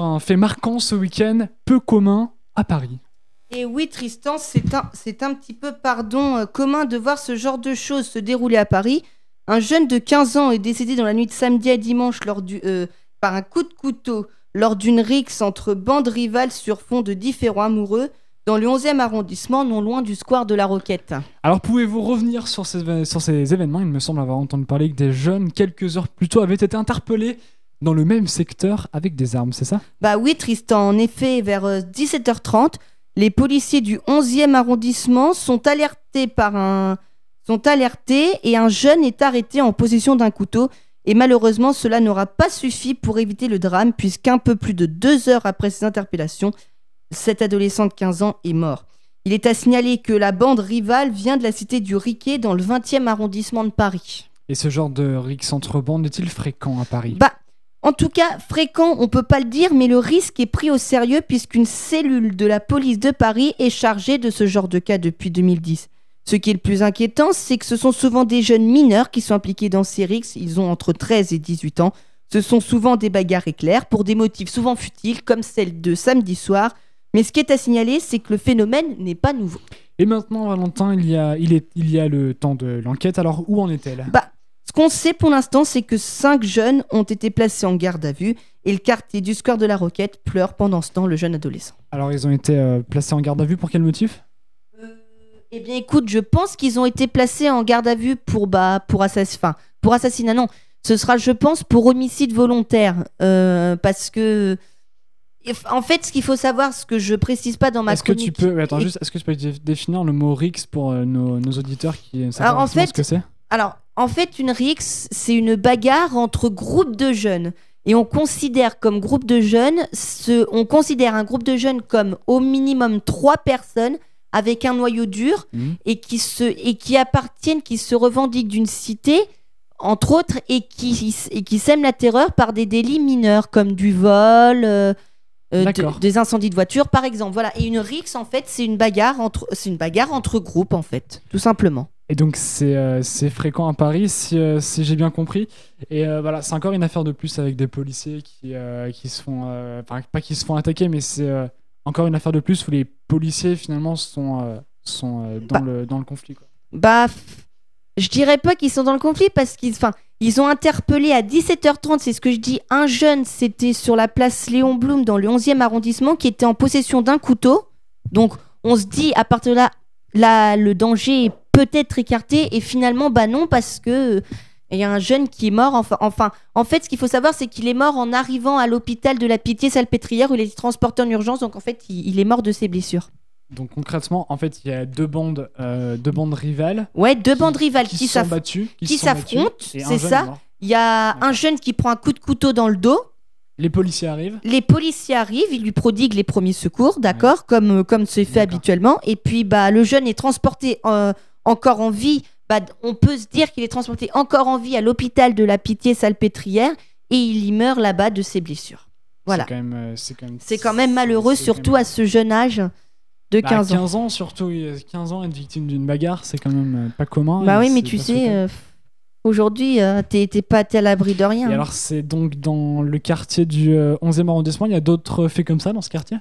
Un fait marquant ce week-end, peu commun à Paris. Et oui, Tristan, c'est un, c'est un petit peu, pardon, euh, commun de voir ce genre de choses se dérouler à Paris. Un jeune de 15 ans est décédé dans la nuit de samedi à dimanche lors du, euh, par un coup de couteau lors d'une rixe entre bandes rivales sur fond de différents amoureux dans le 11e arrondissement, non loin du square de la Roquette. Alors pouvez-vous revenir sur ces, sur ces événements? Il me semble avoir entendu parler que des jeunes, quelques heures plus tôt, avaient été interpellés dans le même secteur avec des armes, c'est ça? Bah oui, Tristan, en effet, vers euh, 17h30, les policiers du 11e arrondissement sont alertés par un sont alertés et un jeune est arrêté en possession d'un couteau. Et malheureusement, cela n'aura pas suffi pour éviter le drame, puisqu'un peu plus de deux heures après ces interpellations, cet adolescent de 15 ans est mort. Il est à signaler que la bande rivale vient de la cité du Riquet dans le 20e arrondissement de Paris. Et ce genre de rixe entre bandes est-il fréquent à Paris? Bah, en tout cas, fréquent, on peut pas le dire, mais le risque est pris au sérieux puisqu'une cellule de la police de Paris est chargée de ce genre de cas depuis 2010. Ce qui est le plus inquiétant, c'est que ce sont souvent des jeunes mineurs qui sont impliqués dans ces rixes. Ils ont entre 13 et 18 ans. Ce sont souvent des bagarres éclairs pour des motifs souvent futiles, comme celle de samedi soir. Mais ce qui est à signaler, c'est que le phénomène n'est pas nouveau. Et maintenant, Valentin, il y a, il est, il y a le temps de l'enquête. Alors, où en est-elle? Bah, ce qu'on sait pour l'instant, c'est que cinq jeunes ont été placés en garde à vue et le quartier du square de la Roquette pleure pendant ce temps le jeune adolescent. Alors, ils ont été euh, placés en garde à vue pour quel motif? Eh bien, écoute, je pense qu'ils ont été placés en garde à vue pour, bah, pour, assass- enfin, pour assassinat. Non, ce sera, je pense, pour homicide volontaire. euh, parce que. En fait, ce qu'il faut savoir, ce que je précise pas dans ma Est-ce que tu peux, attends, juste, est-ce que tu peux dé- définir le mot rixe pour euh, nos, nos auditeurs qui savent en fait- ce que c'est? Alors, en fait, une rixe, c'est une bagarre entre groupes de jeunes. Et on considère comme groupe de jeunes, ce, on considère un groupe de jeunes comme au minimum trois personnes avec un noyau dur Mhm. et qui se et qui appartiennent, qui se revendiquent d'une cité, entre autres, et qui et qui sèment la terreur par des délits mineurs comme du vol. euh, euh, de- des incendies de voiture par exemple voilà et une rixe en fait c'est une bagarre entre c'est une bagarre entre groupes en fait tout simplement Et donc, c'est euh, fréquent à Paris, si, euh, si j'ai bien compris. Et euh, voilà, c'est encore une affaire de plus avec des policiers qui, euh, qui se font. Enfin, pas qui se font attaquer, mais c'est encore une affaire de plus où les policiers, finalement, sont, sont dans, Bah. le, dans le conflit. Quoi. Bah, je dirais pas qu'ils sont dans le conflit parce qu'ils, enfin, ils ont interpellé à 17h30, c'est ce que je dis, un jeune, c'était sur la place Léon Blum dans le 11e arrondissement, qui était en possession d'un couteau. Donc, on se dit, à partir de là, là, le danger est peut-être écarté, et finalement, bah non, parce que euh, il y a un jeune qui est mort. Enfin, enfin en fait, ce qu'il faut savoir, c'est qu'il est mort en arrivant à l'hôpital de la Pitié-Salpêtrière où il est transporté en urgence. Donc, en fait, il, il est mort de ses blessures. Donc, concrètement, en fait, il y a deux bandes, euh, deux bandes rivales Ouais, deux Qui- bandes rivales qui, s'affrontent. qui c'est ça. Il y a un jeune qui prend un coup de couteau dans le dos. Les policiers arrivent. Les policiers arrivent, ils lui prodiguent les premiers secours, d'accord, comme euh, comme c'est fait habituellement. Et puis bah le jeune est transporté euh, encore en vie. Bah, on peut se dire qu'il est transporté encore en vie à l'hôpital de la Pitié-Salpêtrière et il y meurt là-bas de ses blessures. Voilà. C'est quand même, euh, c'est quand même, C'est quand même malheureux, c'est quand surtout même- à ce jeune âge de Bah, 15 ans. 15 ans, surtout. oui, 15 ans, être victime d'une bagarre, c'est quand même euh, pas commun. Bah oui, mais tu sais, euh, aujourd'hui, euh, t'es t'es pas t'es à l'abri de rien. Et alors, c'est donc dans le quartier du euh, 11e arrondissement, il y a d'autres faits comme ça dans ce quartier?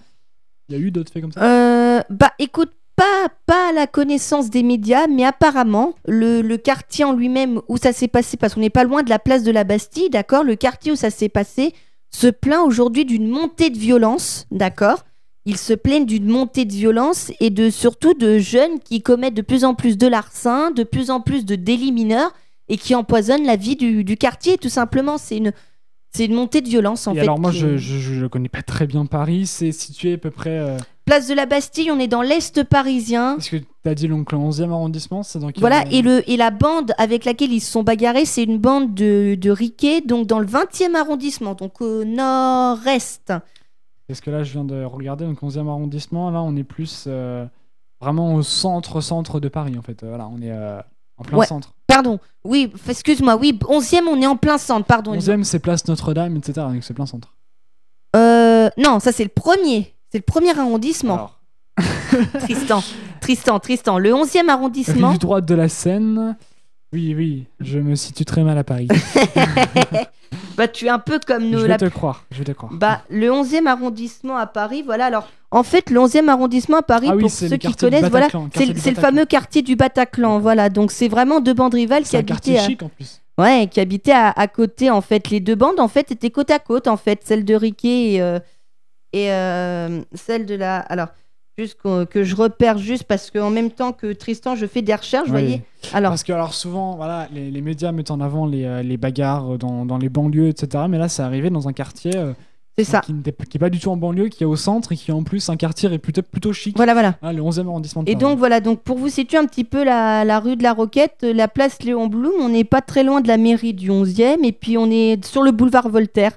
Il y a eu d'autres faits comme ça? Euh, bah écoute, pas, pas à la connaissance des médias, mais apparemment, le, le quartier en lui-même où ça s'est passé, parce qu'on n'est pas loin de la place de la Bastille, d'accord Le quartier où ça s'est passé se plaint aujourd'hui d'une montée de violence, d'accord Ils se plaignent d'une montée de violence et de surtout de jeunes qui commettent de plus en plus de larcins, de plus en plus de délits mineurs et qui empoisonnent la vie du, du quartier, tout simplement. C'est une, c'est une montée de violence, en Et fait. alors, moi, qui je, je connais pas très bien Paris. C'est situé à peu près. euh, Place de la Bastille, on est dans l'Est parisien. Est-ce que tu as dit donc le 11e arrondissement C'est dans quel- Voilà, et, le, et la bande avec laquelle ils se sont bagarrés, c'est une bande de, de riquets, donc dans le 20e arrondissement, donc au nord-est. Parce que là, je viens de regarder, donc 11e arrondissement, là, on est plus euh, vraiment au centre-centre de Paris, en fait. Euh, Voilà, on est euh, en plein Ouais. centre. Pardon, oui, excuse-moi, oui, 11e, on est en plein centre, pardon. 11e, c'est place Notre-Dame, etc. Donc c'est plein centre. Euh, non, ça c'est le premier, c'est le premier arrondissement, Alors, Tristan. Tristan, Tristan, le 11e arrondissement. rive droite de la Seine. Oui, oui, je me situe très mal à Paris. Bah, tu es un peu comme nous. je vais la te croire, je vais te croire. Bah, le 11e arrondissement à Paris, voilà. Alors, en fait, le 11e arrondissement à Paris, Ah oui, pour ceux qui connaissent, voilà, Bataclan, c'est le fameux quartier du Bataclan, voilà. Donc, c'est vraiment deux bandes rivales qui C'est un quartier habitaient, à... chic en plus. ouais, qui habitaient à, à côté, en fait. Les deux bandes, en fait, étaient côte à côte, en fait. Celle de Riquet et, euh, et euh, celle de la. Alors, juste que, je repère juste parce qu'en même temps que Tristan, je fais des recherches, vous Oui. voyez. Alors, Parce que alors souvent, voilà, les, les médias mettent en avant les, euh, les bagarres dans, dans les banlieues, etc. Mais là, c'est arrivé dans un quartier euh, c'est ça. qui n'est pas du tout en banlieue, qui est au centre et qui en plus un quartier est plutôt, plutôt chic. Voilà, voilà. Ah, le 11e arrondissement de Et Paris. donc voilà, donc pour vous situer un petit peu la, la rue de la Roquette, la place Léon Blum, on n'est pas très loin de la mairie du 11e et puis on est sur le boulevard Voltaire.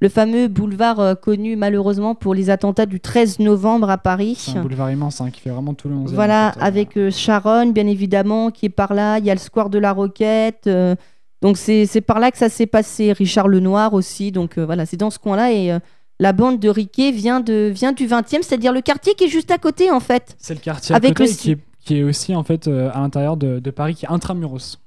Le fameux boulevard euh, connu malheureusement pour les attentats du 13 novembre à Paris. C'est un boulevard immense hein, qui fait vraiment tout le 11e. Voilà, en fait, euh. avec euh, Charonne bien évidemment qui est par là, il y a le square de la Roquette. euh, donc c'est par là que ça s'est passé. Richard Lenoir aussi, donc voilà, c'est dans ce coin-là et la bande de Riquet vient, de, vient du 20e, c'est-à-dire le quartier qui est juste à côté en fait. C'est le quartier à avec côté le qui est, qui est aussi en fait à l'intérieur de, de Paris, qui est intramuros.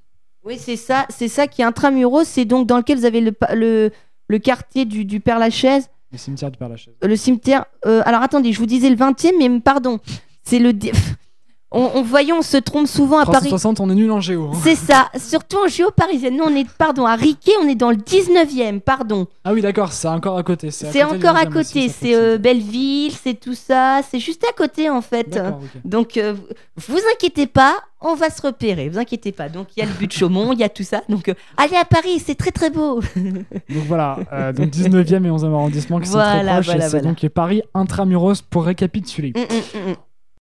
Oui, c'est ça, c'est ça qui est intramuros, c'est donc dans lequel vous avez le, le quartier du, du Père Lachaise, Le cimetière du Père Lachaise. euh, le cimetière. euh, alors attendez, je vous disais le 20e, mais pardon, c'est le. On, on voyons, on se trompe souvent à Paris. 360, on est nul en géo. hein. C'est ça, surtout en géo parisienne. Nous, on est, pardon, à Riquet, on est dans le 19e, pardon. Ah oui, d'accord, c'est encore à côté. C'est encore à 11e aussi, côté, c'est euh. Belleville, c'est tout ça, c'est juste à côté en fait. Donc, euh, vous inquiétez pas, on va se repérer, vous inquiétez pas. Donc, il y a le but de Chaumont, il y a tout ça. Donc, euh, allez à Paris, c'est très très beau. Donc voilà, donc 19e et 11e arrondissement qui sont très proches. voilà, c'est voilà. donc Paris intramuros pour récapituler. Mm, mm, mm.